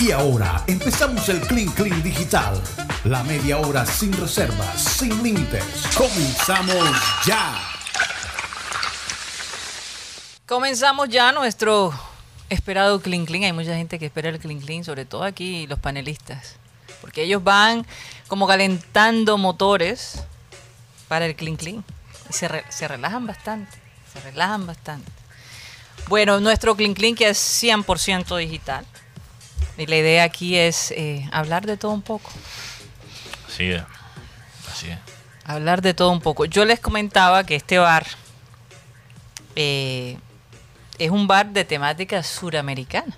Y ahora empezamos el Clean Clean Digital. La media hora sin reservas, sin límites. Comenzamos ya. Comenzamos ya nuestro esperado Clean Clean. Hay mucha gente que espera el Clean Clean, sobre todo aquí los panelistas. Porque ellos van como calentando motores para el Clean Clean. Y se, se relajan bastante. Se relajan bastante. Bueno, nuestro Clean Clean que es 100% digital. Y la idea aquí es eh, hablar de todo un poco. Así es. Así es. hablar de todo un poco. Yo les comentaba que este bar eh, es un bar de temática suramericana.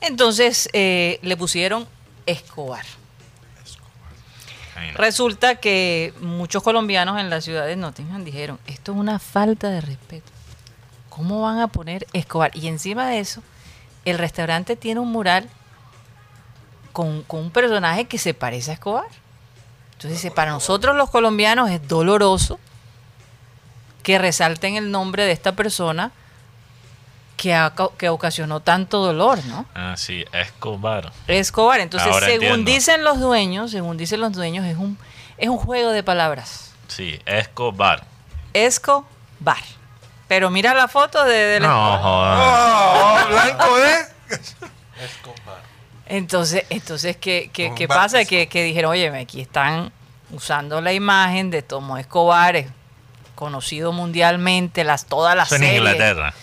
Entonces eh, le pusieron Escobar. No. Resulta que muchos colombianos en la ciudad de Nottingham dijeron, esto es una falta de respeto. ¿Cómo van a poner Escobar? Y encima de eso, el restaurante tiene un mural con, con un personaje que se parece a Escobar. Entonces dice, para nosotros los colombianos es doloroso que resalten el nombre de esta persona que, ha que ocasionó tanto dolor, ¿no? Ah, sí, Escobar. Escobar. Entonces, Ahora según entiendo. dicen los dueños, según dicen los dueños, es un, es un juego de palabras. Sí, Escobar. Escobar. Pero mira la foto de, del No, Escobar. joder. Oh, blanco, ¿eh? Entonces, entonces ¿qué, qué, qué pasa? Que, que dijeron, oye, aquí están usando la imagen de Tomo Escobar, es conocido mundialmente, las, todas las en series Inglaterra,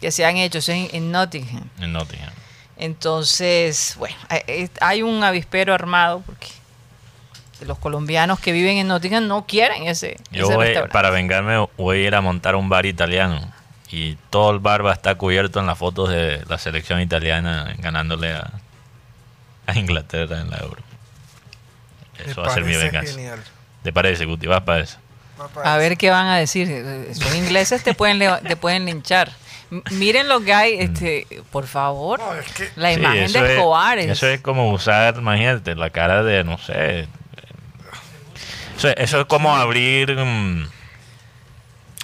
que se han hecho eso en, en Nottingham. en Nottingham. Entonces, bueno, hay- hay- hay un avispero armado porque los colombianos que viven en Nottingham no quieren ese, Yo ese voy, restaurante. para vengarme, voy a ir a montar un bar italiano. Y todo el bar va a estar cubierto en las fotos de la selección italiana ganándole a, a Inglaterra en la Euro. Me Eso va a ser mi venganza. genial. ¿Te parece, Guti? ¿Vas para eso? Va para A eso. ver qué van a decir. Los ingleses te pueden, te pueden linchar. M- Miren lo que hay, este, por favor. No, es que La Mm. Sí, imagen de es- Escobar es- Eso es como usar, imagínate, la cara de, no sé. Eso, eso es como abrir. mm,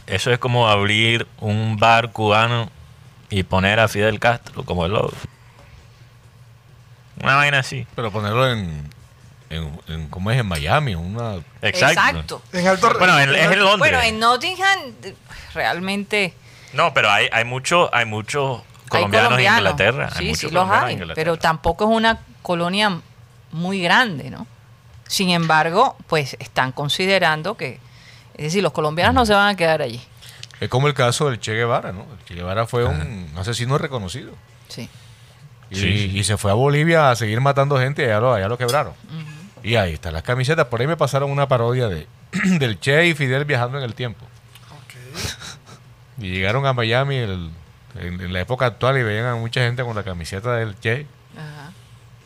Eso es como abrir un bar cubano y poner a Fidel Castro como el logo. Una vaina así. Pero ponerlo en, en, en- ¿cómo es? En Miami, una... Exacto. Exacto. en alto Bueno, en- es en Londres. Bueno, en Nottingham realmente No, pero hay, hay mucho, hay muchos hay colombianos, colombianos. en Inglaterra. hay Sí, muchos sí los hay, Inglaterra. pero tampoco es una colonia muy grande, ¿no? Sin embargo, pues están considerando que, es decir, los colombianos no se van a quedar allí. Es como el caso del Che Guevara, ¿no? El Che Guevara fue un asesino reconocido. Sí. Y, Sí, sí. y se fue a Bolivia a seguir matando gente y allá lo, allá lo quebraron. Y ahí están las camisetas. Por ahí me pasaron una parodia de del Che y Fidel viajando en el tiempo. Y llegaron a Miami el- en, en la época actual y veían a mucha gente con la camiseta del Che. Ajá.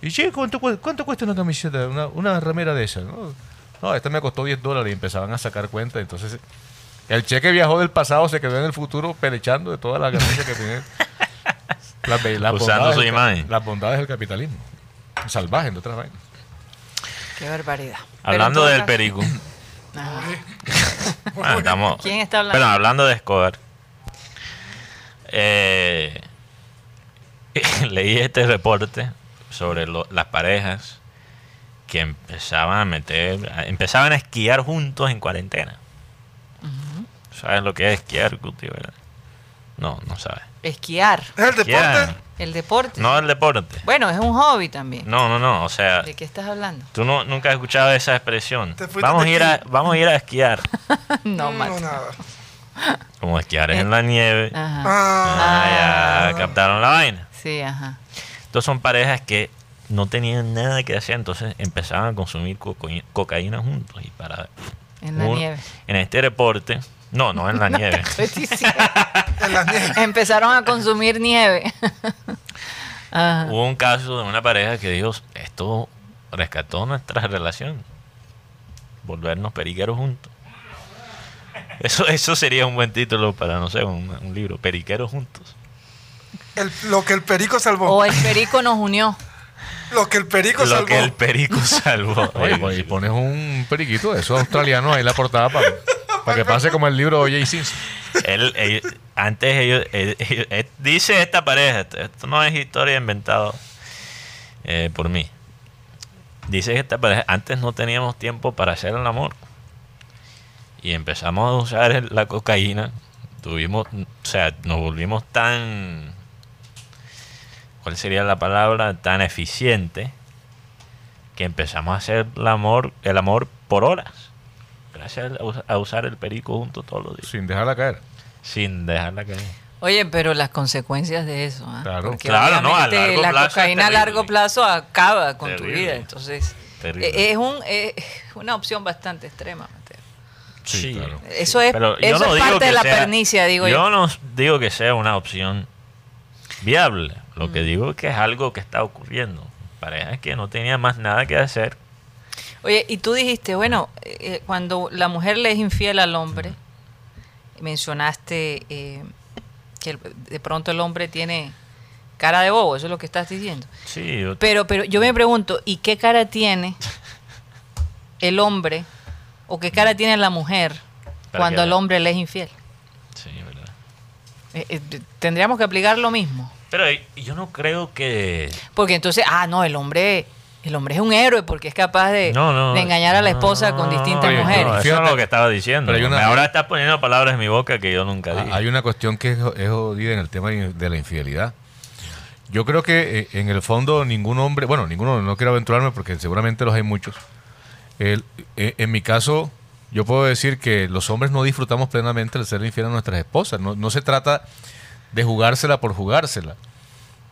Y Che, ¿cuánto, cu- cuánto cuesta una camiseta? Una, una remera de esas, ¿no? No, esta me costó 10 dólares y empezaban a sacar cuenta. Entonces, el Che que viajó del pasado se quedó en el futuro pelechando de todas las ganancias que tiene. Las, Usando bondades su imagen. Las bondades del capitalismo. Salvaje, de otras vainas. Qué barbaridad. Pero Hablando del caso- perico. Estamos, ¿Quién está hablando? Bueno, hablando de Escobar. eh, leí este reporte sobre lo- las parejas que empezaban a meter, empezaban a esquiar juntos en cuarentena. ¿Sabes lo que es esquiar, Guti, verdad? No, no sabes. Esquiar, ¿Es el deporte? Esquiar. el deporte. No el deporte. Bueno, es un hobby también. No, no, no. O sea, ¿De qué estás hablando? tú no, nunca has escuchado esa expresión. Te fuiste Vamos a ir a, vamos a ir a esquiar. no, No, Max. nada. Como esquiar es en la nieve. Ajá. Ah, Ah, ya captaron la vaina. Sí, ajá. Entonces son parejas que no tenían nada que hacer, entonces empezaban a consumir cocaína juntos. Y para En la nieve. En este reporte, no, no en la nieve. En. Empezaron a consumir nieve. Ajá. Hubo un caso de una pareja que dijo, esto rescató nuestra relación. Volvernos periqueros juntos. Eso, eso sería un buen título para, no sé, un, un libro, Periqueros juntos. El- lo que el perico salvó. O el perico nos unió. Lo que el perico Lo salvó. que el perico salvó. Oye, pues, y pones un periquito de esos australianos ahí en la portada para, para que pase como el libro de J. Simpson. Él, él- antes ellos, él- él- él- dice esta pareja, esto, esto no es historia inventada. eh, por mí. Dice que esta pareja, antes no teníamos tiempo para hacer el amor. Y empezamos a usar el- la cocaína. Tuvimos, o sea, nos volvimos tan, ¿cuál sería la palabra? Tan eficiente que empezamos a hacer el amor, el amor por horas. Gracias a us- a usar el perico juntos todos los días. Sin dejarla caer. Sin dejarla caer. Oye, pero las consecuencias de eso, ¿ah? Claro. Porque Claro, no, a largo la plazo es cocaína a largo plazo acaba con tu vida. Entonces, Terrible. eh, es, un, eh, una opción bastante extrema. Mateo. Sí, claro. Eso es, Pero yo eso no es digo parte de la sea- pernicia, digo yo. Yo no digo que sea una opción viable. Lo que digo es que es algo que está ocurriendo. Parejas que no tenían más nada que hacer. Oye, y tú dijiste, bueno, eh, cuando la mujer le es infiel al hombre, mencionaste eh, que de pronto el hombre tiene cara de bobo, eso es lo que estás diciendo. Sí, yo- Pero, pero yo me pregunto, ¿y qué cara tiene el hombre o qué cara tiene la mujer cuando la- hombre le es infiel? Eh, eh, tendríamos que aplicar lo mismo. Pero eh, yo no creo que... Porque entonces, ah, no, el hombre, el hombre es un héroe porque es capaz de, No, no. de engañar a la esposa con distintas oye, mujeres. No, eso es lo que estaba diciendo. pero una- Ahora estás poniendo palabras en mi boca que yo nunca dije. Ah, Hay una cuestión que es, es jodida en el tema de la infidelidad. Yo creo que en el fondo ningún hombre, bueno, ninguno, no quiero aventurarme porque seguramente los hay muchos. El- en mi caso, yo puedo decir que los hombres no disfrutamos plenamente el ser infiel a nuestras esposas. No, no se trata de jugársela por jugársela,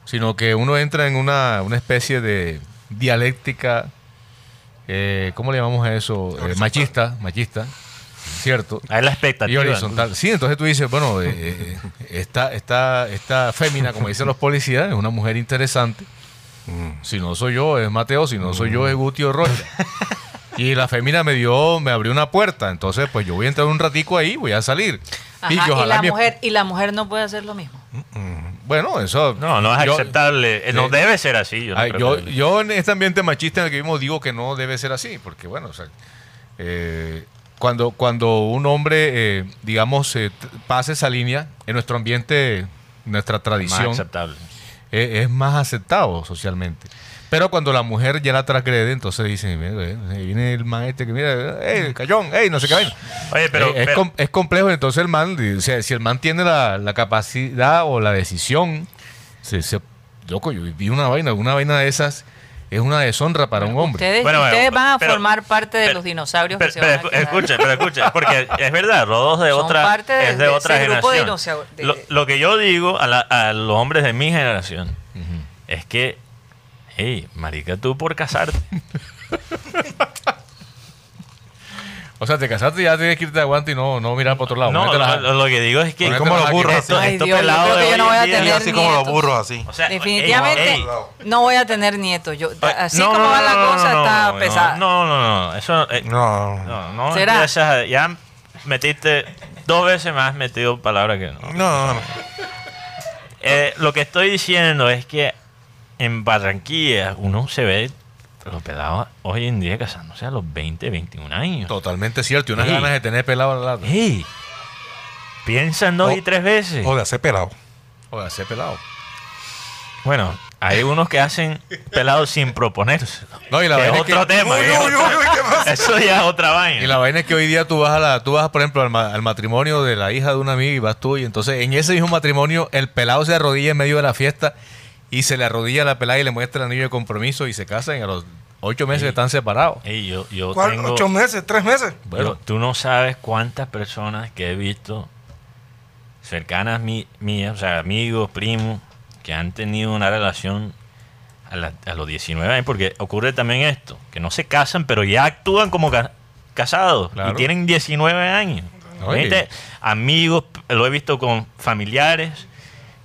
sino que uno entra en una, una especie de dialéctica, eh, ¿cómo le llamamos a eso? Eh, machista, machista, ¿cierto? Hay la Y expectativa. horizontal. Sí, entonces tú dices, bueno, eh, eh, esta, esta, esta fémina, como dicen los policías, es una mujer interesante. Si no soy yo, es Mateo. Si no soy yo, es Guti o Rocha. Y la fémina me dio, me abrió una puerta. Entonces, pues yo voy a entrar un ratico ahí, voy a salir. Ajá, y la mi- mujer, y la mujer no puede hacer lo mismo. Bueno, eso. No, no es yo- aceptable. Eh, no debe ser así. Yo, no Ay, yo, yo en este ambiente machista en el que vivimos digo que no debe ser así, porque bueno, o sea, eh, cuando, cuando un hombre, eh, digamos, eh, pasa esa línea, en nuestro ambiente, nuestra más tradición, aceptable. eh, es más aceptado socialmente. Pero cuando la mujer ya la transgrede, entonces dicen, viene el man este que mira, hey, cayón, hey, no sé qué vaina. Oye, pero, Eh, es, pero- com- es complejo, entonces el man, o sea, si el man tiene la, la capacidad o la decisión, se, se- loco, yo vi una vaina, una vaina de esas es una deshonra para un hombre. Ustedes, Bueno, bueno, ustedes van a pero- formar parte de pero- los dinosaurios pero, que se van a pero, quedar. escucha, pero escucha, porque es verdad, Rodos de Son otra, parte de- es de, de otra ese grupo de generación. dinosau- de- lo, lo que yo digo a, la- a los hombres de mi generación es que, hey, marica, tú por casarte. O sea, te casaste y ya tienes que irte de aguante y no, no mirar para otro lado. no, lo, lo que digo es que los burros, estos, Ay, estos Dios, yo pelados creo que de yo no voy a tener así como los burros, así. o sea, Definitivamente ey, ey, no voy a tener nietos. Yo, así no, como no, va la no, cosa no, está no, pesada. No, no, no, eso eh, No, no, no ¿Será? empiezas, ya metiste dos veces más metido palabras que no. no, no. Eh, lo que estoy diciendo es que en Barranquilla uno se ve los pelados hoy en día casándose a los 20, 21 años. Totalmente cierto. Y unas Ey. ganas de tener pelado al lado. ¡Ey! Piensan dos O- y tres veces. O de hacer pelado. O de hacer pelado. Bueno, hay unos que hacen pelados sin proponerse. No, y la Que es vaina es otro que- tema. Uy, que es uy, uy, uy, ¿qué pasa? Eso ya es otra vaina. Y la vaina es que hoy día tú vas a la, tú vas, por ejemplo, al, ma- al matrimonio de la hija de una amiga y vas tú, y entonces en ese mismo matrimonio el pelado se arrodilla en medio de la fiesta y se le arrodilla a la pelada y le muestra el anillo de compromiso y se casan y a los ocho meses están separados. Ey, yo, yo ¿Cuál? tengo- ¿Ocho meses? ¿Tres meses? Bueno. yo- tú no sabes cuántas personas que he visto cercanas mi- mías, o sea, amigos, primos, que han tenido una relación a, la- a los 19 años, porque ocurre también esto, que no se casan, pero ya actúan como ca- casados Claro. y tienen 19 años. Gente, amigos, lo he visto con familiares,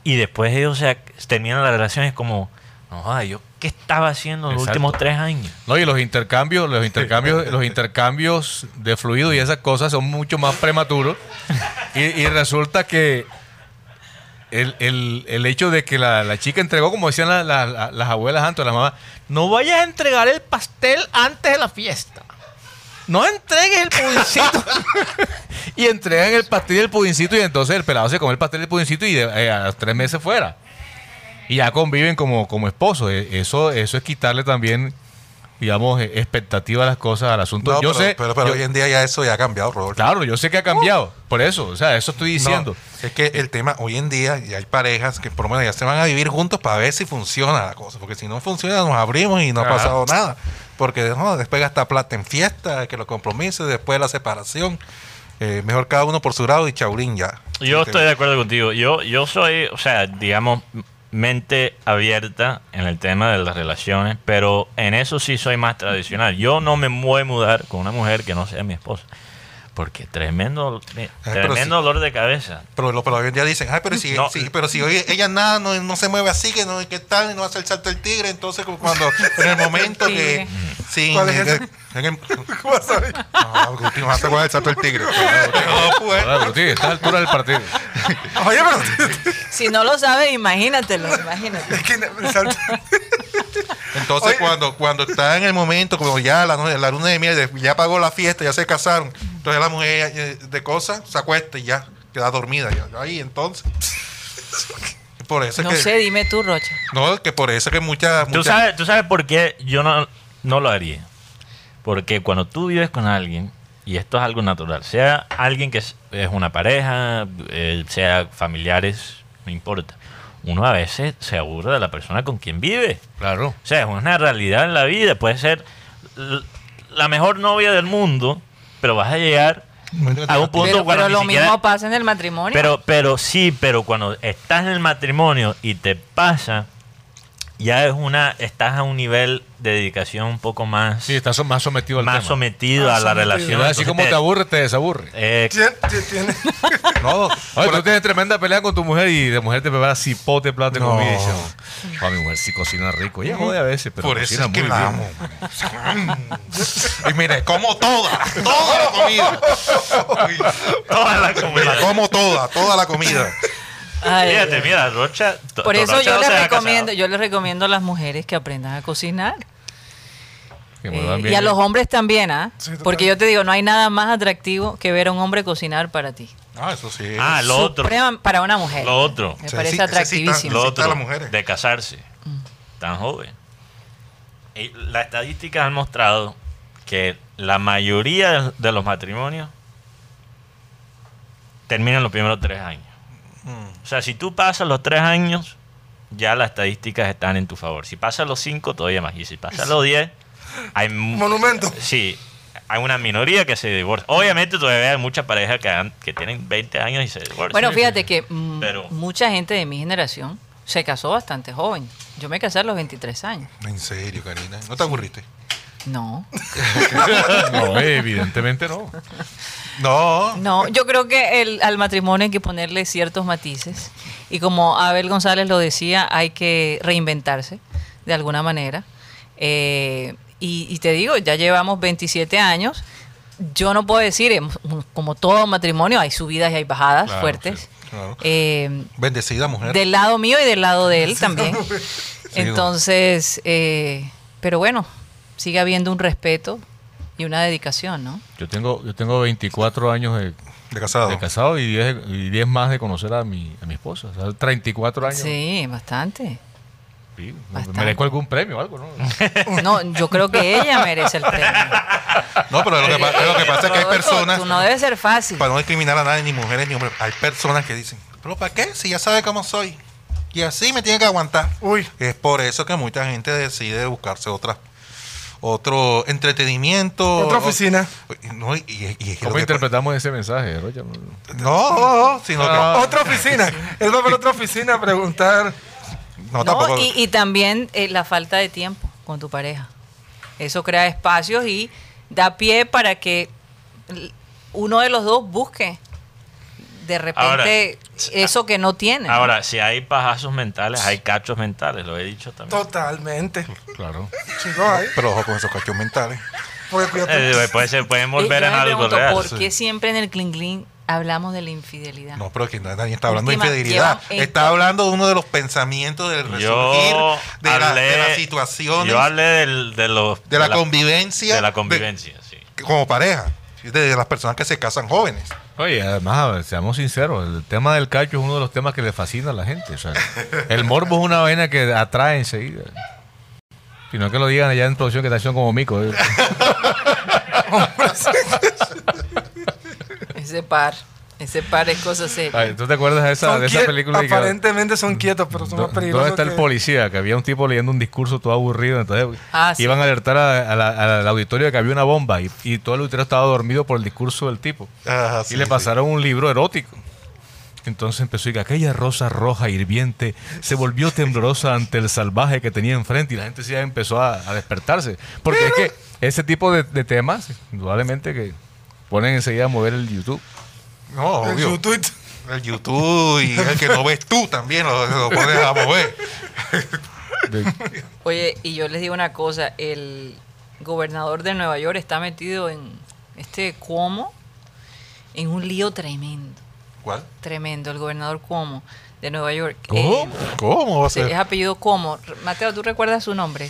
y después ellos se terminan las relaciones como, no, yo qué estaba haciendo en los Exacto. últimos tres años. No, y los intercambios, los intercambios, los intercambios de fluido y esas cosas son mucho más prematuros. Y, y resulta que el, el- el hecho de que la, la chica entregó, como decían la- las abuelas antes, las mamás, no vayas a entregar el pastel antes de la fiesta. No entregues el pudincito. y entregan el pastel y el pudincito y entonces el pelado se come el pastel y el pudincito y de- eh, a los tres meses fuera. y ya conviven como, como esposos. E- Eso, eso es quitarle también, digamos, eh, expectativa a las cosas, al asunto. No, yo pero, sé, pero, pero yo- hoy en día ya eso ya ha cambiado, Rodolfo. claro, yo sé que ha cambiado. Por eso, o sea, eso estoy diciendo. No, es que el tema, hoy en día ya hay parejas que por lo menos ya se van a vivir juntos para ver si funciona la cosa. Porque si no funciona, nos abrimos y no ha pasado nada. Porque no, después gasta plata en fiesta, que los compromisos, después la separación. Eh, mejor cada uno por su lado y chaurín ya. Yo estoy de acuerdo contigo. Yo, yo soy, o sea, digamos, mente abierta en el tema de las relaciones, pero en eso sí soy más tradicional. Yo no me voy a mudar con una mujer que no sea mi esposa. Porque tremendo, tremendo dolor de cabeza. Pero, lo- pero hoy en día dicen, ay, pero si, No. pero si hoy ella nada, no, no se mueve así, que no, que tal, y no hace el salto del tigre, entonces como cuando, en el momento que, sí, ¿Cuál es en, ese? El- en el- ¿Cómo vas a ver? no, Guti, no vas a del salto del tigre. No, pues. Sí, está a la altura del partido. Oye, pero Si no lo sabes, imagínatelo, imagínate. es que me salta- Entonces, Oye. cuando, cuando está en el momento, como ya la, luna de miel, ya pagó la fiesta, ya se casaron, entonces la mujer eh, de cosas se acuesta y ya queda dormida. Ya, ahí, entonces. Por eso es No que. sé, dime tú, Rocha. No, que por eso es que muchas. ¿Tú muchas- sabes, ¿Tú sabes por qué yo no, no lo haría? Porque cuando tú vives con alguien, y esto es algo natural, sea alguien que es, es una pareja, eh, sea familiares, no importa, uno a veces se aburre de la persona con quien vive. Claro. O sea, es una realidad en la vida. Puede ser la mejor novia del mundo, pero vas a llegar a un punto Pero, cuando pero lo siquiera- mismo pasa en el matrimonio. pero, pero sí, pero cuando estás en el matrimonio y te pasa, ya es una, estás a un nivel de dedicación un poco más, Sí, estás más sometido al más tema. sometido Más a la sometido. relación. Así Entonces como te aburre, te desaburre. eh, No, Oye, tú tienes tremenda pelea con tu mujer y de mujer te prepara cipote, plato de No. comida. "Oh, mi mujer sí cocina rico. Ella jode a veces, pero por eso cocina es que muy la bien. amo. y mire, como toda, toda la comida. toda la La comunidad. como toda, toda la comida. Ay, Fíjate, ay. mira, Rocha. to- Por eso Rocha yo no les recomiendo, yo les recomiendo a las mujeres que aprendan a cocinar. Que Eh, y a los hombres también, ¿ah? Sí. Porque yo te digo, no hay nada más atractivo que ver a un hombre cocinar para ti. Ah, eso sí. Ah, lo otro. Suprema- para una mujer. Lo otro. Me Sí, parece sí, ese sí está- atractivísimo. Lo otro, las mujeres. de casarse, tan joven. Y las estadísticas han mostrado que la mayoría de los matrimonios terminan los primeros tres años. Mm. O sea, si tú pasas los tres años, ya las estadísticas están en tu favor. Si pasas los cinco, todavía más. Y si pasas los diez, hay... Monumento. Sí, hay una minoría que se divorcia. Obviamente todavía hay muchas parejas que, han- que tienen 20 años y se divorcian. Bueno, fíjate que Pero- mucha gente de mi generación se casó bastante joven. Yo me casé a los 23 años. En serio, Karina. ¿No te aburriste? No. No, evidentemente no. No. No, yo creo que el, al matrimonio hay que ponerle ciertos matices. Y como Abel González lo decía, hay que reinventarse de alguna manera. Eh, y, y te digo, ya llevamos 27 años. Yo no puedo decir, em, como todo matrimonio, hay subidas y hay bajadas Claro, fuertes. sí, claro. Eh, Bendecida mujer. del lado mío y del lado de él también. Entonces, eh, pero bueno, sigue habiendo un respeto y una dedicación, ¿no? Yo tengo, yo tengo 24 años de, De casado. de casado y 10, y 10 más de conocer a mi, a mi esposa. O sea, 34 años. Sí, bastante. Sí, Bastante. merezco algún premio o algo, ¿no? No, yo creo que ella merece el premio. No, pero lo que, pa- lo que pasa es que hay personas, tú no debe ser fácil. para no discriminar a nadie, ni mujeres ni hombres, hay personas que dicen, pero ¿para qué? Si ya sabe cómo soy. Y así me tiene que aguantar. Uy. Es por eso que mucha gente decide buscarse otra otro entretenimiento. Otra o- oficina. No, y, y- y es que lo ¿Cómo que- interpretamos ese mensaje? No, sino Ah. que Otra oficina. Él va a ver otra oficina a preguntar. no, No, tampoco. y, y también eh, la falta de tiempo con tu pareja. Eso crea espacios y da pie para que uno de los dos busque de repente Ahora, eso que no tiene. ¿no? Ahora, si hay pajazos mentales, hay cachos mentales, lo he dicho también. Totalmente. Claro. Chicos, ahí. Pero ojo con esos cachos mentales. Porque. Eh, puede ser- pueden Eh, volver en algo pregunto, real. ¿Por sí. qué siempre en el clean clean hablamos de la infidelidad? No, pero que nadie está hablando Última, de infidelidad. Está hablando de uno de los pensamientos del resurgir, Yo de, la- de las situaciones, yo hablé del- de, los, de la convivencia. de la convivencia, sí. como pareja. De las personas que se casan jóvenes. Oye, además, a ver, seamos sinceros, el tema del cacho es uno de los temas que le fascina a la gente. O sea, el morbo es una vaina que atrae enseguida. Si no que lo digan allá en producción que está haciendo como mico. ¿eh? Ese par. Ese par es cosa seria. Ay, ¿Tú te acuerdas de esa, de esa película? que- Aparentemente son quietos, pero son ¿Dó- más peligrosos. ¿Dónde está el policía? Que había un tipo leyendo un discurso todo aburrido. Entonces Ah, sí. iban a alertar a- a la- al auditorio de que había una bomba y, y todo el auditorio estaba dormido por el discurso del tipo. Ajá, y sí, le sí. pasaron un libro erótico. Entonces empezó y que aquella rosa roja hirviente se volvió temblorosa ante el salvaje que tenía enfrente y la gente sí ya empezó a, a despertarse. Porque es que ese tipo de, de temas, indudablemente que ponen enseguida a mover el YouTube. No, El obvio. YouTube. El YouTube y el que no ves tú también lo, lo pones a mover. Oye, y yo les digo una cosa, el gobernador de Nueva York está metido en este Cuomo en un lío tremendo, ¿Cuál? tremendo, el gobernador Cuomo de Nueva York. ¿Cómo? Eh, ¿Cómo va a ser? es apellido Cuomo. Mateo, ¿tú recuerdas su nombre?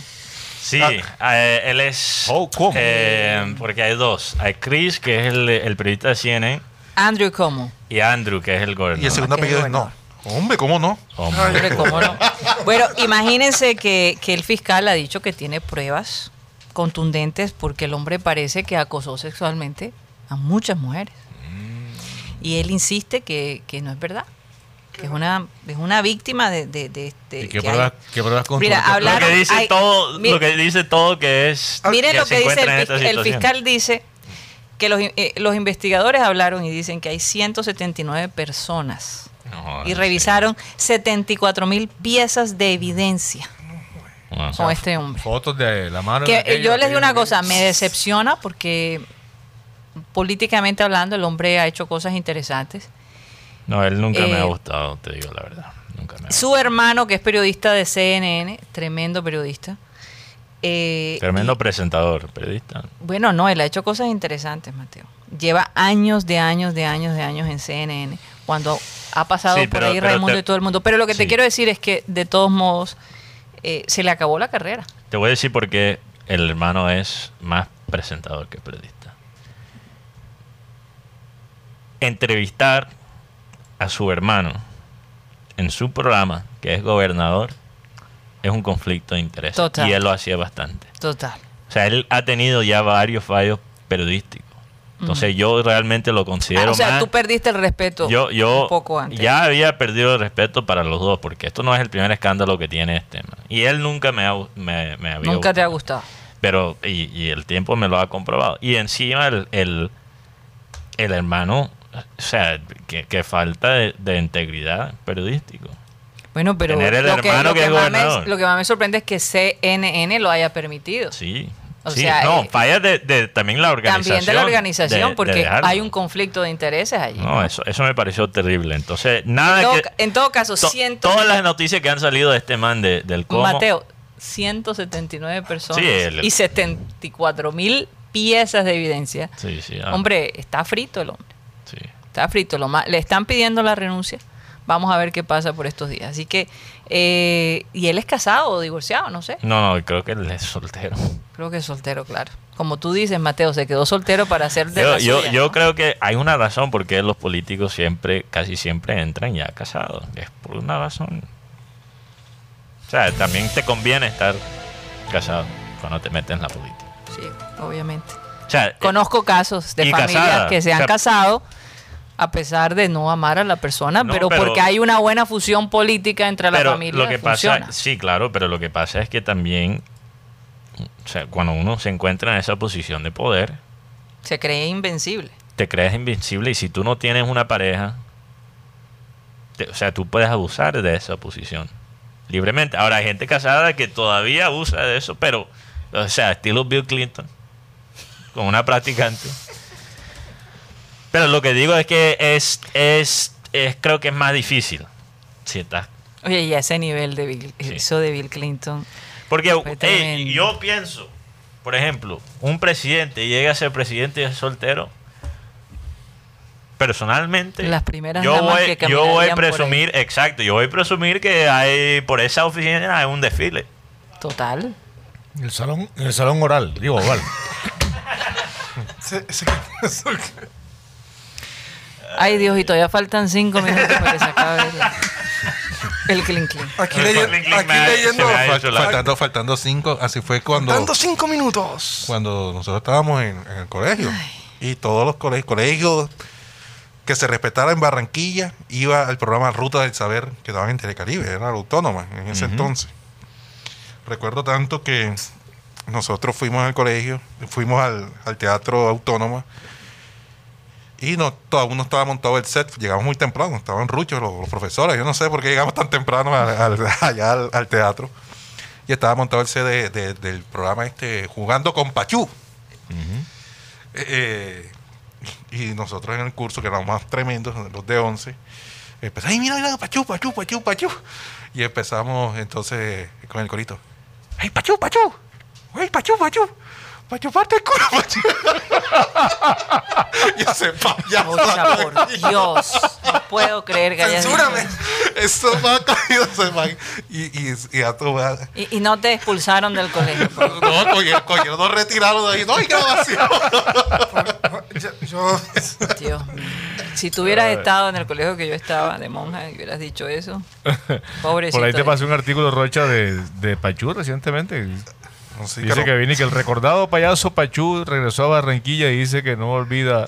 Sí, eh, él es. Oh, ¿cómo? eh, porque hay dos. Hay Chris, que es el, el periodista de CNN, Andrew Cuomo. y Andrew, que es el Y el gobernador. segundo Ah, apellido es no. Hombre, ¿cómo no? Hombre. Hombre, ¿cómo no? Bueno, imagínense que, que el fiscal ha dicho que tiene pruebas contundentes porque el hombre parece que acosó sexualmente a muchas mujeres. Y él insiste que, que no es verdad. Que es una, es una víctima de, de, de- de- ¿Y qué que hay- pruebas, qué pruebas Mira, contundentes? hablar- Lo que dice hay- todo, mi- lo que dice todo que es. Miren lo que dice el, fiscal dice que los, eh, los investigadores hablaron y dicen que hay 179 personas No, y sí. revisaron 74 mil piezas de evidencia No, o sea, con este hombre. Fotos de la mano. Que en eh, aquello, yo les digo una cosa, me decepciona porque políticamente hablando el hombre ha hecho cosas interesantes. No, él nunca me Eh, ha gustado, te digo la verdad. Nunca me ha Su hermano, que es periodista de CNN, tremendo periodista. Eh, Tremendo y- presentador, periodista. bueno, no, él ha hecho cosas interesantes, Mateo. Lleva años de años de años de años en CNN, cuando ha pasado Sí, por pero- ahí pero Raimundo te- y todo el mundo. Pero lo que te quiero decir es que, de todos modos, eh, se le acabó la carrera. Te voy a decir por qué el hermano es más presentador que periodista. Entrevistar a su hermano en su programa, que es gobernador, es un conflicto de interés. Total. Y él lo hacía bastante. Total. O sea, él ha tenido ya varios fallos periodísticos. Entonces yo realmente lo Ah, considero o sea, más... tú perdiste el respeto yo, yo un poco antes. ya había perdido el respeto para los dos, porque esto no es el primer escándalo que tiene este man. Y él nunca me, ha, me, me había Nunca te ha gustado. gustado. Pero, y, y el tiempo me lo ha comprobado. Y encima el, el, el hermano, o sea, que, que falta de, de integridad periodístico. Bueno, pero Tener el lo, que, hermano lo, que que es más me, gobernador. lo que más me sorprende es que CNN lo haya permitido. Sí. O sí. sea, no, eh, falla de, de también la organización. También de la organización, de- porque hay un conflicto de intereses allí. No, eso, eso me pareció terrible. Entonces, nada en, todo, que... en todo caso, to- ciento, todas las noticias que han salido de este man de- del cómo... Mateo, 179 personas Sí, el- y 74 mil piezas de evidencia. Sí, sí. ah, Hombre, está frito el hombre. sí. Está frito. Lo más, le están pidiendo la renuncia. Vamos a ver qué pasa por estos días. Así que, eh, y él es casado o divorciado, no sé. No, no, creo que él es soltero. Creo que es soltero, claro. Como tú dices, Mateo, se quedó soltero para hacer de Yo, la yo, suya, yo ¿no? creo que hay una razón por qué los políticos siempre, casi siempre entran ya casados. Es por una razón. O sea, también te conviene estar casado cuando te metes en la política. Sí, obviamente. O sea, eh, Conozco casos de familias casada, que se o han sea- casado a pesar de no amar a la persona, No, pero, pero- porque hay una buena fusión política entre la pero familia. lo que funciona. pasa, sí, claro, pero lo que pasa es que también, o sea, cuando uno se encuentra en esa posición de poder, Se cree invencible. te crees invencible y si tú no tienes una pareja, te- o sea, tú puedes abusar de esa posición libremente. Ahora hay gente casada que todavía abusa de eso, pero, o sea, estilo Bill Clinton, con una practicante. Pero lo que digo es que es, es, es creo que es más difícil. Si estás Oye, y a ese nivel de Bill, Sí. eso de Bill Clinton. Porque hey, yo pienso, por ejemplo, un presidente llega a ser presidente y es soltero. Personalmente, Las primeras yo voy, que yo voy a presumir, exacto, yo voy a presumir que hay por esa oficina hay un desfile. Total. En el salón, el salón oral, digo oval. Ese, ese- eso que- Ay, Dios, y todavía faltan cinco minutos para que se acabe el, el clink clink. Aquí, El leyendo, clink, aquí leyendo. Fal- faltando, faltando cinco. Así fue cuando, Dando cinco minutos. cuando nosotros estábamos en, en el colegio. Y todos los colegios, colegios que se respetara en Barranquilla, iba al programa Ruta del Saber que daban en Telecaribe, era la autónoma en ese entonces. Recuerdo tanto que nosotros fuimos al colegio, fuimos al, al teatro autónoma y no, aún no estaba montado el set, llegamos muy temprano, estaban ruchos los, los profesores, yo no sé por qué llegamos tan temprano al- al- allá al, al teatro. Y estaba montado el set de- de- del programa este, jugando con Pachú. Eh, y nosotros en el curso, que éramos más tremendos, los de 11, empezamos, ¡ay, mira, mira, Pachú, Pachú, Pachú, Pachú! Y empezamos entonces con el corito, ¡ay, Pachú, Pachú! ¡ay, Pachú, Pachú! ¡Pachú, parte el culo, Pachú! y ese payaso. Ocha, por Dios. No puedo creer que hayas dicho Censúrame. me ha caído. Y, y, y a tu madre. Y, y no te expulsaron del colegio. No, cogieron, cogieron dos retirados de ahí. No hay grabación. Yo, yo- Dios mío. Si tú hubieras estado en el colegio que yo estaba de monja y hubieras dicho eso, pobrecito. Por ahí te pasé un artículo, Rocha, de, de Pachú recientemente. Dice que que no. vine que el recordado payaso Pachú regresó a Barranquilla y dice que no olvida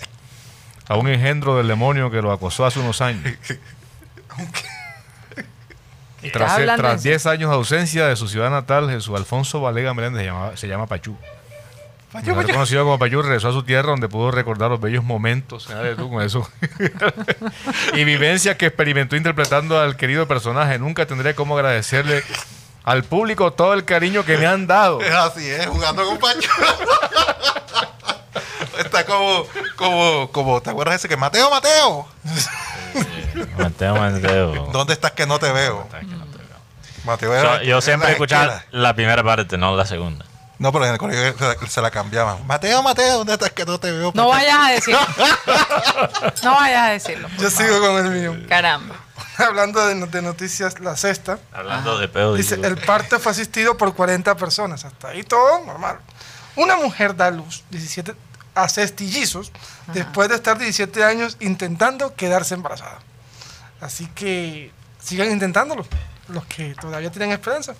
a un engendro del demonio que lo acosó hace unos años. ¿Estás Tras, tras en serio? 10 años de ausencia de su ciudad natal, Jesús Alfonso Valega Meléndez se llama, se llama Pachú. Mejor conocido como Pachú, regresó a su tierra donde pudo recordar los bellos momentos Fíjate tú con eso. y vivencias que experimentó interpretando al querido personaje. Nunca tendré cómo agradecerle al público todo el cariño que me han dado. Es así, es jugando con Pacho. Está como, como, como, ¿te acuerdas ese que Mateo, Mateo? Mateo, Mateo. ¿Dónde estás que no te veo? Mateo yo siempre escuchaba esquina. la primera parte, no la segunda. No, pero en el colegio se, se la cambiaban. Mateo, Mateo, ¿dónde estás que no te veo? No vayas a decirlo. No vayas a decirlo. yo sigo con el mío. Caramba. Hablando de, no- de noticias, la sexta. Hablando de pedo. Dice, digo, el parto fue asistido por 40 personas. Hasta ahí todo normal. Una mujer da luz 17 a cestillizos después de estar 17 años intentando quedarse embarazada. Así que sigan intentándolo. Los que todavía tienen esperanza.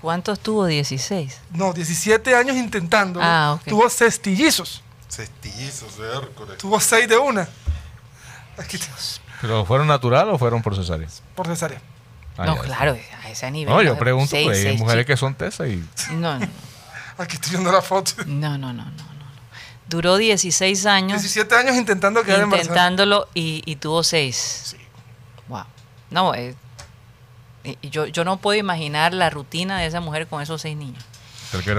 ¿Cuántos tuvo? 16. No, 17 años intentando. Ah, ok. Tuvo cestillizos. Cestillizos, Hércules. Tuvo 6 de una. Aquí te- ¿Pero fueron natural o fueron por cesárea? por cesárea. Ah, no, ya. claro, a ese nivel. No, yo pregunto, Seis, pues, hay seis mujeres chicos. que son tesas y No, no, Aquí estoy viendo la foto. no, no, no, no, no. Duró 16 años 17 años intentando quedar embarazada. intentándolo y, y tuvo 6. Wow. No, eh, yo, yo no puedo imaginar la rutina de esa mujer con esos seis niños.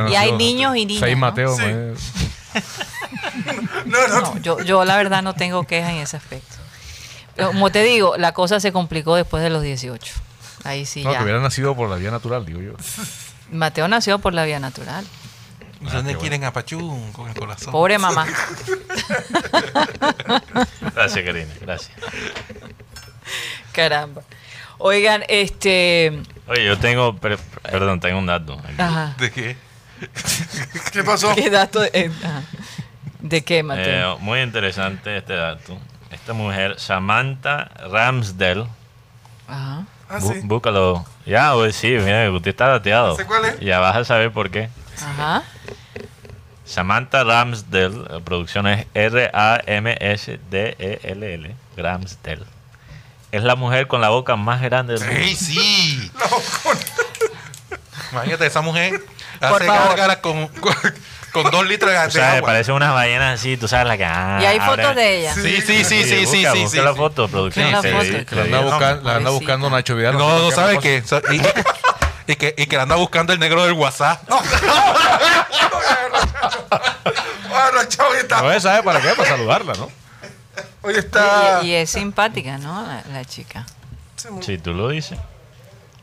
Y hay niños y niñas, Seis ¿no? Mateos. Sí. pues. No, no, No, yo, yo la verdad no tengo quejas en ese aspecto. Como te digo, la cosa se complicó después de los 18. Ahí sí No, ya. que hubieran nacido por la vía natural, digo yo. Mateo nació por la vía natural. ¿Dónde quieren a Pachú con el corazón? Pobre mamá. Gracias, Karina. Gracias. Caramba. Oigan, este. Oye, yo tengo. per- perdón, tengo un dato. aquí. Ajá. ¿De qué? ¿Qué pasó? ¿Qué dato? eh. ¿De qué, Mateo? Eh, muy interesante este dato. Esta mujer, Samantha Ramsdell. Ajá. Ah, bú- sí. Búscalo. Ya, pues sí, mira, usted está dateado. ¿Sé cuál es? Ya vas a saber por qué. Ajá. Samantha Ramsdell, la producción es R-A-M-S-D-E-L-L, Ramsdell. Es la mujer con la boca más grande del mundo. ¡Ey, sí! Imagínate, esa mujer hace gárgaras con, con, con dos litros de, O de sea, agua. parecen unas ballenas así, tú sabes la que. ah, ¿Y hay abre- fotos de ella? Sí, sí, sí, sí, sí, busca, sí, busca sí, la sí. foto, producción. La anda, se ve- busca- la anda buscando Nacho Vidal. No, no, por ¿sabe la qué? Y, y que, y que la anda buscando el negro del WhatsApp. Bueno, y cosa. está. No, ella sabe para qué, para saludarla, ¿no? Hoy está. Y, y es simpática, ¿no? La, la chica. Si tú lo dices.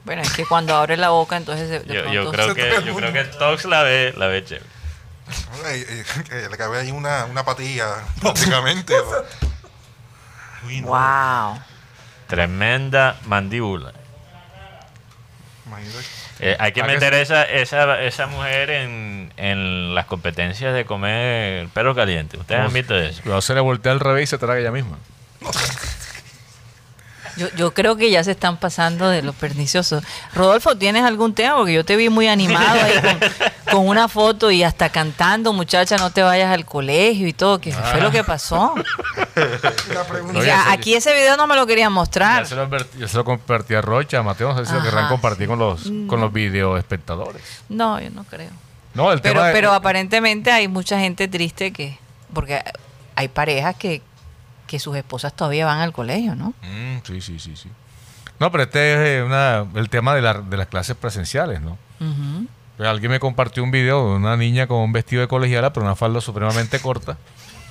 Bueno, es que cuando abre la boca, entonces de, de Yo, yo pronto- creo Se que, yo creo que Tox la ve, la ve chévere. Que le cabe ahí una, una patilla, prácticamente. Uy, no. Wow. Tremenda mandíbula. Eh, hay que ¿A qué meter esa, esa, esa mujer en, en las competencias de comer perro caliente. ¿Ustedes han visto eso? Luego se le voltea al revés y se traga ella misma. Yo, yo creo que ya se están pasando de los perniciosos. Rodolfo, ¿tienes algún tema? Porque yo te vi muy animado ahí con, con una foto y hasta cantando, muchacha, no te vayas al colegio y todo. ¿Qué fue lo que pasó? La Ya, serio. aquí ese video no me lo querían mostrar. Ya se, lo advertí- ya se lo compartí a Rocha, a Mateo, no sé si lo Ajá. querrán compartir con los, con los video espectadores. No, yo no creo. No, el Pero, tema de- pero aparentemente hay mucha gente triste que... Porque hay parejas que, que sus esposas todavía van al colegio, ¿no? Mm, sí, sí, sí, sí. No, pero este es eh, una, el tema de, la- de las clases presenciales, ¿no? Pues alguien me compartió un video de una niña con un vestido de colegiala, pero una falda supremamente corta.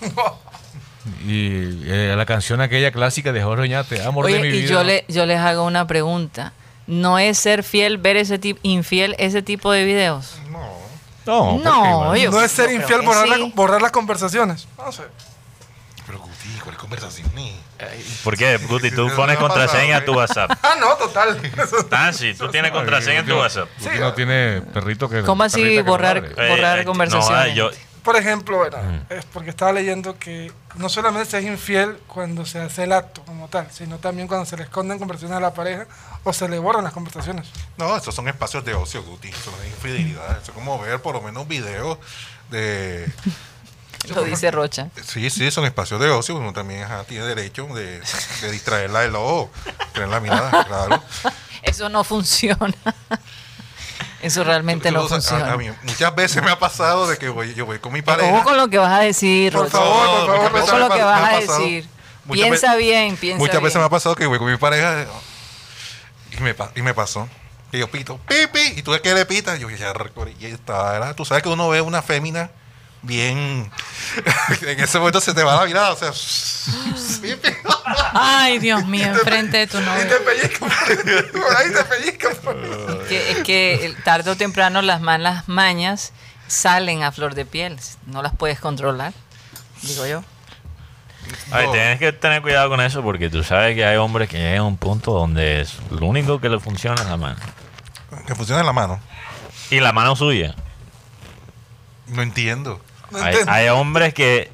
y eh, la canción aquella clásica de Jorge Oñate, Amor de mi Oye, y vida. yo, le, yo les hago una pregunta. ¿No es ser fiel ver ese tipo, infiel ese tipo de videos? No. No, No, yo- no es ser infiel borrar, la- borrar las conversaciones. No sé. ¿Por qué, Guti? Tú pones contraseña a pasado, tu WhatsApp. Ah, no, total. Nancy, tú tienes contraseña en tu WhatsApp. Guti no tiene perrito que. ¿Cómo así borrar- conversaciones. yo- Por ejemplo, bueno, es porque estaba leyendo que no solamente se es infiel cuando se hace el acto como tal, sino también cuando se le esconden conversaciones a la pareja o se le borran las conversaciones. No, estos son espacios de ocio, Guti. Eso no es infidelidad. Eso es como ver por lo menos videos de... Lo dice Rocha. Sí, sí, son espacios de ocio. Uno también ajá, tiene derecho de, de distraerla del ojo, tener la mirada, claro. Eso no funciona. Eso realmente no Incluso, a- funciona. a mí muchas veces me ha pasado de que voy, yo voy con mi pareja. Ojo con lo que vas a decir, Por Rocha. favor, por favor, Ojo con lo que vas a decir. muchas Piensa bien, piensa Muchas veces me ha pasado que voy con mi pareja y me, y me pasó. Que yo pito, pipi, y tú ves que le pitas, yo ya y está, ¿verdad? Tú sabes que uno ve una fémina bien. en ese momento se te va la mirada, o sea. Ay, Dios mío, enfrente de tu Y te novio. pellizcan, por ahí te pellizcan. Es que, es que tarde o temprano las malas mañas salen a flor de piel. No las puedes controlar, digo yo. Ay, tienes que tener cuidado con eso porque tú sabes que hay hombres que llegan a un punto donde es lo único que le funciona es la mano. Que funciona en la mano. Y la mano suya. No entiendo. No Hay, hombres que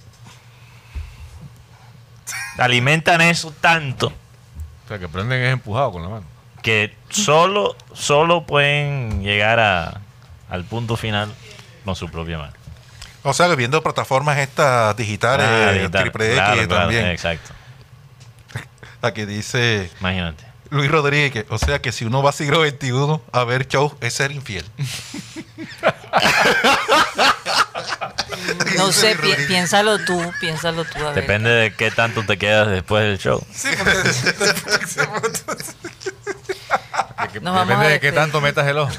alimentan eso tanto O sea, que prenden es empujado con la mano. que solo, solo pueden llegar a, al punto final con su propia mano. O sea, que viendo plataformas estas digitales, Ah, digital. triple X Claro, claro, también. Exacto. Aquí dice Imagínate. Luis Rodríguez, o sea que si uno va a siglo XXI a ver show es ser infiel. No sé, pi- piénsalo tú, piénsalo tú. A ver. Depende de qué tanto te quedas después del show. Sí, porque Nos depende a de qué tanto metas el ojo.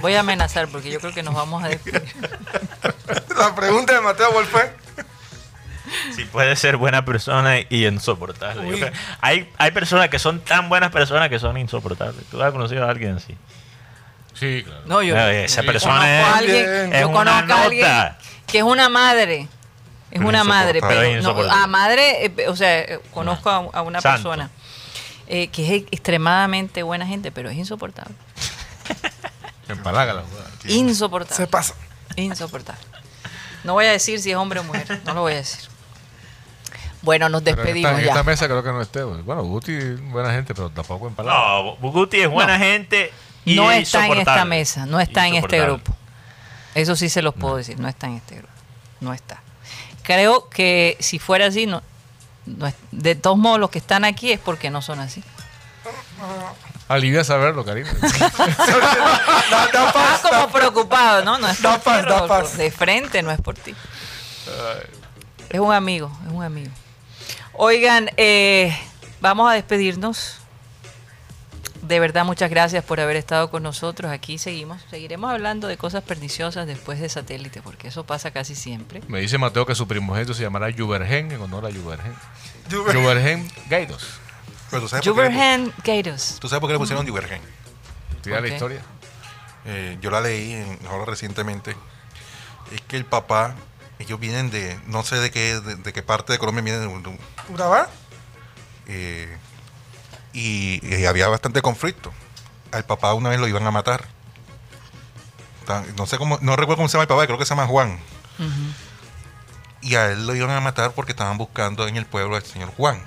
Voy a amenazar porque yo creo que nos vamos a despedir. la pregunta de Mateo Wolf fue, Si puede ser buena persona y insoportable. Creo- Hay, hay personas que son tan buenas personas que son insoportables. ¿Tú has conocido a alguien así? Sí, claro. No, yo Esa Sí. persona conozco a es, alguien, es yo una conozco a alguien nota. Que es una madre. Es Pero una madre, pero Pero no, a madre, eh, o sea, eh, conozco a, a una Santo. persona eh, que es extremadamente buena gente, pero es insoportable. Se empalaga la jugada. Insoportable. se pasa. Insoportable. No voy a decir si es hombre o mujer, no lo voy a decir. Bueno, nos Pero en despedimos esta, en ya. esta mesa creo que no esté. Bueno, Guti, buena gente, pero tampoco empalaga. No, Buguti es buena gente y no está en esta mesa, no está en este grupo. Eso sí se los puedo decir, no está en este grupo. No está. Creo que si fuera así, no, de todos modos los que están aquí es porque no son así. Alivia saberlo, da Estás como preocupado, ¿no? No es por paz. De frente no es por ti. Es un amigo, es un amigo. Oigan, eh, vamos a despedirnos. De verdad, muchas gracias por haber estado con nosotros. Aquí seguimos, seguiremos hablando de cosas perniciosas después de satélite, porque eso pasa casi siempre. Me dice Mateo que su primogénito se llamará Juvergen en honor a Juvergen. Juve- Juvergen Gaidos. Pero ¿tú sabes, por qué le, Juvergen Gators. ¿Tú sabes por qué le pusieron Divergen? ¿Tira Ok. la historia? Eh, yo la leí en, ahora recientemente. Es que el papá, ellos vienen de, no sé de qué, de, de qué parte de Colombia vienen, de ¿Urabá? eh, y, y había bastante conflicto. Al papá una vez lo iban a matar ta- no sé cómo, no recuerdo cómo se llama el papá, creo que se llama Juan. Y a él lo iban a matar porque estaban buscando en el pueblo al señor Juan.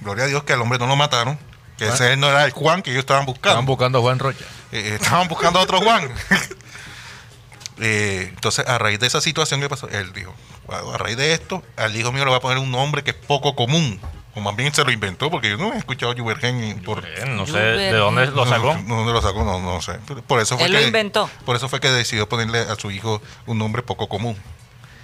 Gloria a Dios que al hombre no lo mataron, que ese no era el Juan que ellos estaban buscando. Estaban buscando a Juan Rocha. Eh, estaban buscando a otro Juan. Eh, entonces, a raíz de esa situación que pasó, él dijo, "Bueno, a raíz de esto, al hijo mío le voy a poner un nombre que es poco común. O más bien se lo inventó, porque yo no he escuchado Jubergen por... Eh, No sé de dónde lo sacó. No, ¿Dónde lo sacó? No, no sé. Por eso fue Él que, lo inventó. Por eso fue que decidió ponerle a su hijo un nombre poco común.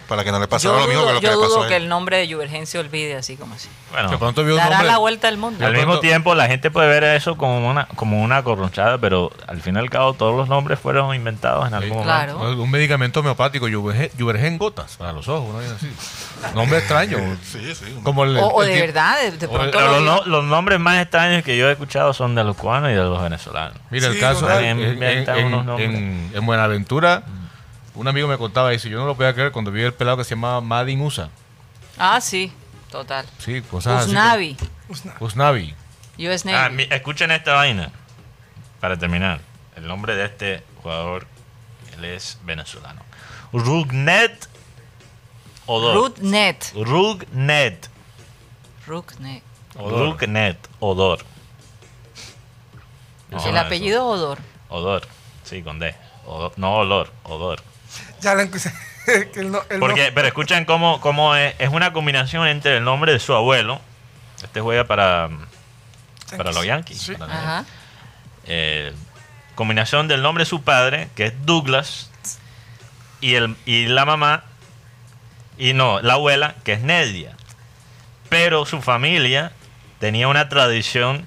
Para que no le Yo pasara lo mismo que dudo, lo que yo le pasó dudo a que el nombre de Juvergen se olvide así como así. Bueno, De pronto vio un Dará nombre. la vuelta al mundo. al mismo tiempo la gente puede ver eso como una como una corronchada, pero al fin y al cabo todos los nombres fueron inventados en algún Claro. momento. Un medicamento homeopático, Juvergen gotas para los ojos, vaina así. Nombre extraño. Sí, sí. Como el, O, o el de verdad, de, de o pronto Pero lo los, no- nombres más extraños que yo he escuchado son de los cubanos y de los venezolanos. Mira, el caso en Buenaventura, un amigo me contaba, dice, yo no lo podía creer cuando vi el pelado que se llamaba Madin Usa. Ah, sí, total. Sí, cosas así. Usnavi, como- Usnavi. US Navy. Ah, mi- escuchen esta vaina. Para terminar, el nombre de este jugador, él es venezolano. Rugnet Odor. Rootnet. Rugnet. Rootnet. Rugnet Odor. No, El apellido Odor. eso. Odor. Sí, con D. Odor. No olor, odor. Ya le que el no- el Porque, no- pero escuchen cómo, cómo es, es una combinación entre el nombre de su abuelo. Este juega para, para los Yankees. Sí. para los Ajá. eh, combinación del nombre de su padre, que es Douglas, y, el, y la mamá, y no, la abuela, que es Nedia. Pero su familia tenía una tradición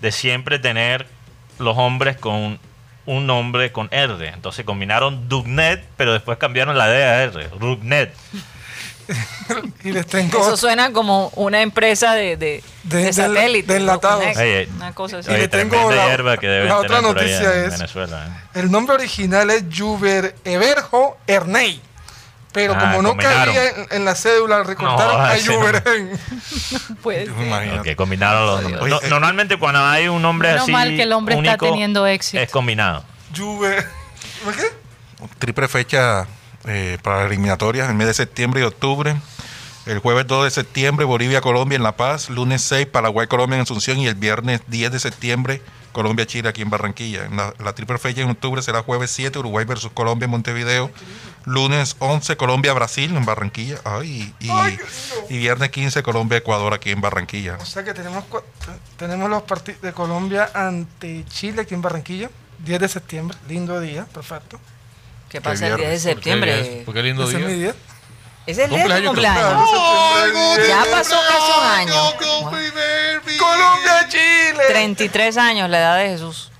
de siempre tener los hombres con un nombre con R. Entonces combinaron Dugnet, pero después cambiaron la D a R. Rugnet. y les tengo Eso suena como una empresa de, de, De- de de- satélite. de enlatados. Oye, Una cosa así. Y le tengo la- hierba que deben la tener otra por allá noticia en es- Venezuela. ¿eh? El nombre original es Juber Everjo Erney. Pero Ah, como no combinaron. cabía en, en la cédula, recortaron No, a ese no. Puede ser. Combinaron los nombres. No- normalmente cuando hay un Menos así mal que el hombre está único, teniendo éxito. Es combinado. Juber. ¿Por qué? Triple fecha eh, para las eliminatorias, el mes de septiembre y octubre. El jueves 2 de septiembre, Bolivia, Colombia en La Paz. Lunes 6, Paraguay, Colombia en Asunción. Y el viernes 10 de septiembre, Colombia, Chile aquí en Barranquilla. En la, la triple fecha en octubre será jueves 7, Uruguay versus Colombia en Montevideo. Lunes 11, Colombia, Brasil en Barranquilla. Ay, y, Ay, qué lindo. y viernes 15, Colombia, Ecuador aquí en Barranquilla. O sea que tenemos, tenemos los partidos de Colombia ante Chile aquí en Barranquilla. 10 de septiembre. Lindo día. Perfecto. ¿Qué pasa el 10 de septiembre? Porque lindo Ese es mi día. Día. Es el día de tu Cumpleaños, cumpleaños. Ya pasó casi un año. Colombia, Chile. 33 años la edad de Jesús.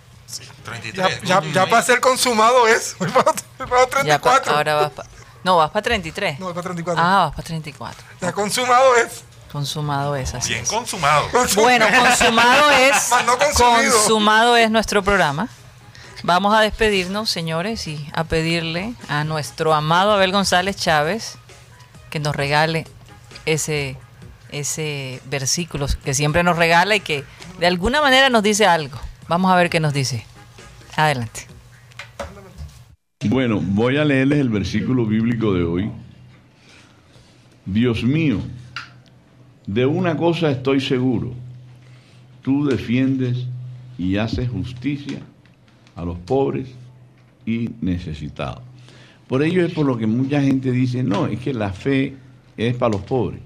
Ya, ya, ya para ser consumado es. Voy para, voy para Ya pa- 34. ahora vas para... No, vas para 33. No, voy para 34. Ah, vas para 34. Ya consumado es. Consumado es así. Bien es. consumado. Bueno, consumado es. Más no. Consumado es nuestro programa. Vamos a despedirnos, señores, y a pedirle a nuestro amado Abel González Chávez que nos regale ese, ese versículo que siempre nos regala y que de alguna manera nos dice algo. Vamos a ver qué nos dice. Adelante. Bueno, voy a leerles el versículo bíblico de hoy. Dios mío, de una cosa estoy seguro, tú defiendes y haces justicia a los pobres y necesitados. Por ello es por lo que mucha gente dice, no, es que la fe es para los pobres,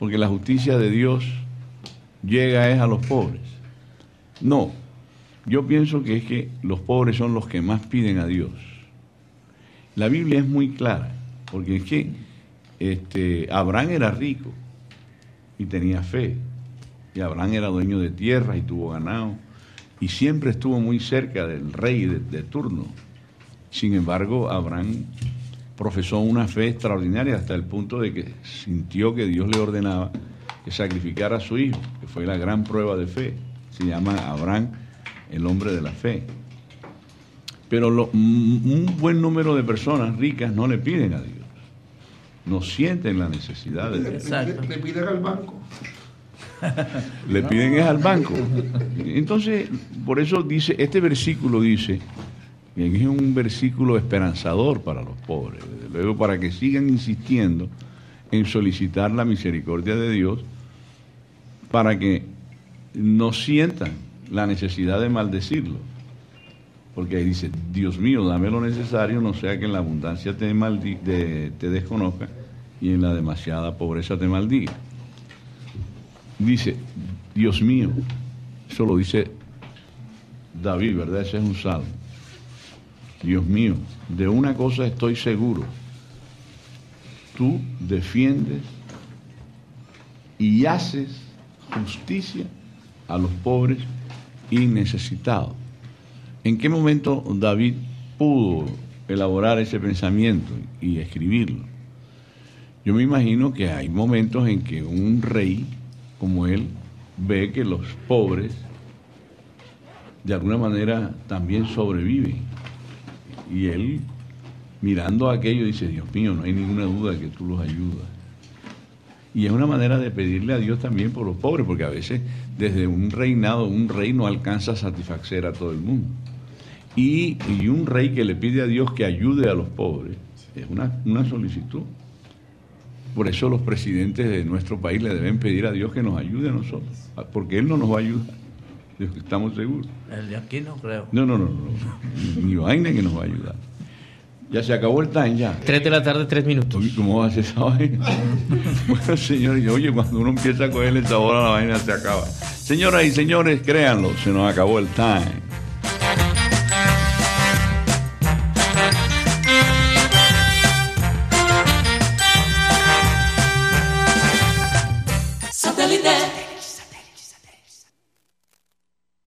porque la justicia de Dios llega es a los pobres. No, yo pienso que es que los pobres son los que más piden a Dios. La Biblia es muy clara, porque es que este, Abraham era rico y tenía fe. Y Abraham era dueño de tierras y tuvo ganado. Y siempre estuvo muy cerca del rey de turno. Sin embargo, Abraham profesó una fe extraordinaria hasta el punto de que sintió que Dios le ordenaba que sacrificara a su hijo, que fue la gran prueba de fe. Se llama Abraham el hombre de la fe. Pero lo- un buen número de personas ricas no le piden a Dios. No sienten la necesidad de Dios. Exacto. Le piden al banco. Le piden es al banco. Entonces, por eso dice, este versículo dice, que es un versículo esperanzador para los pobres, desde luego para que sigan insistiendo en solicitar la misericordia de Dios, para que no sientan la necesidad de maldecirlo. Porque ahí dice, Dios mío, dame lo necesario, no sea que en la abundancia te, te desconozca y en la demasiada pobreza te maldiga. Dice, Dios mío, eso lo dice David, ¿verdad? Ese es un salmo. Dios mío, de una cosa estoy seguro, tú defiendes y haces justicia a los pobres y necesitados. ¿En qué momento David pudo elaborar ese pensamiento y escribirlo? Yo me imagino que hay momentos en que un rey como él ve que los pobres de alguna manera también sobreviven. Y él, mirando aquello, dice, Dios mío, no hay ninguna duda que tú los ayudas. Y es una manera de pedirle a Dios también por los pobres, porque a veces desde un reinado, un rey no alcanza a satisfacer a todo el mundo. Y, y un rey que le pide a Dios que ayude a los pobres es una, una solicitud. Por eso los presidentes de nuestro país le deben pedir a Dios que nos ayude a nosotros, porque Él no nos va a ayudar, estamos seguros. El de aquí no creo. No, no, no, no, ni vaina que nos va a ayudar. Ya se acabó el time, ya. Tres de la tarde, tres minutos. Oye, ¿Cómo va a ser esa vaina? bueno, señores, oye, cuando uno empieza a cogerle el sabor a la vaina se acaba. Señoras y señores, créanlo, se nos acabó el time.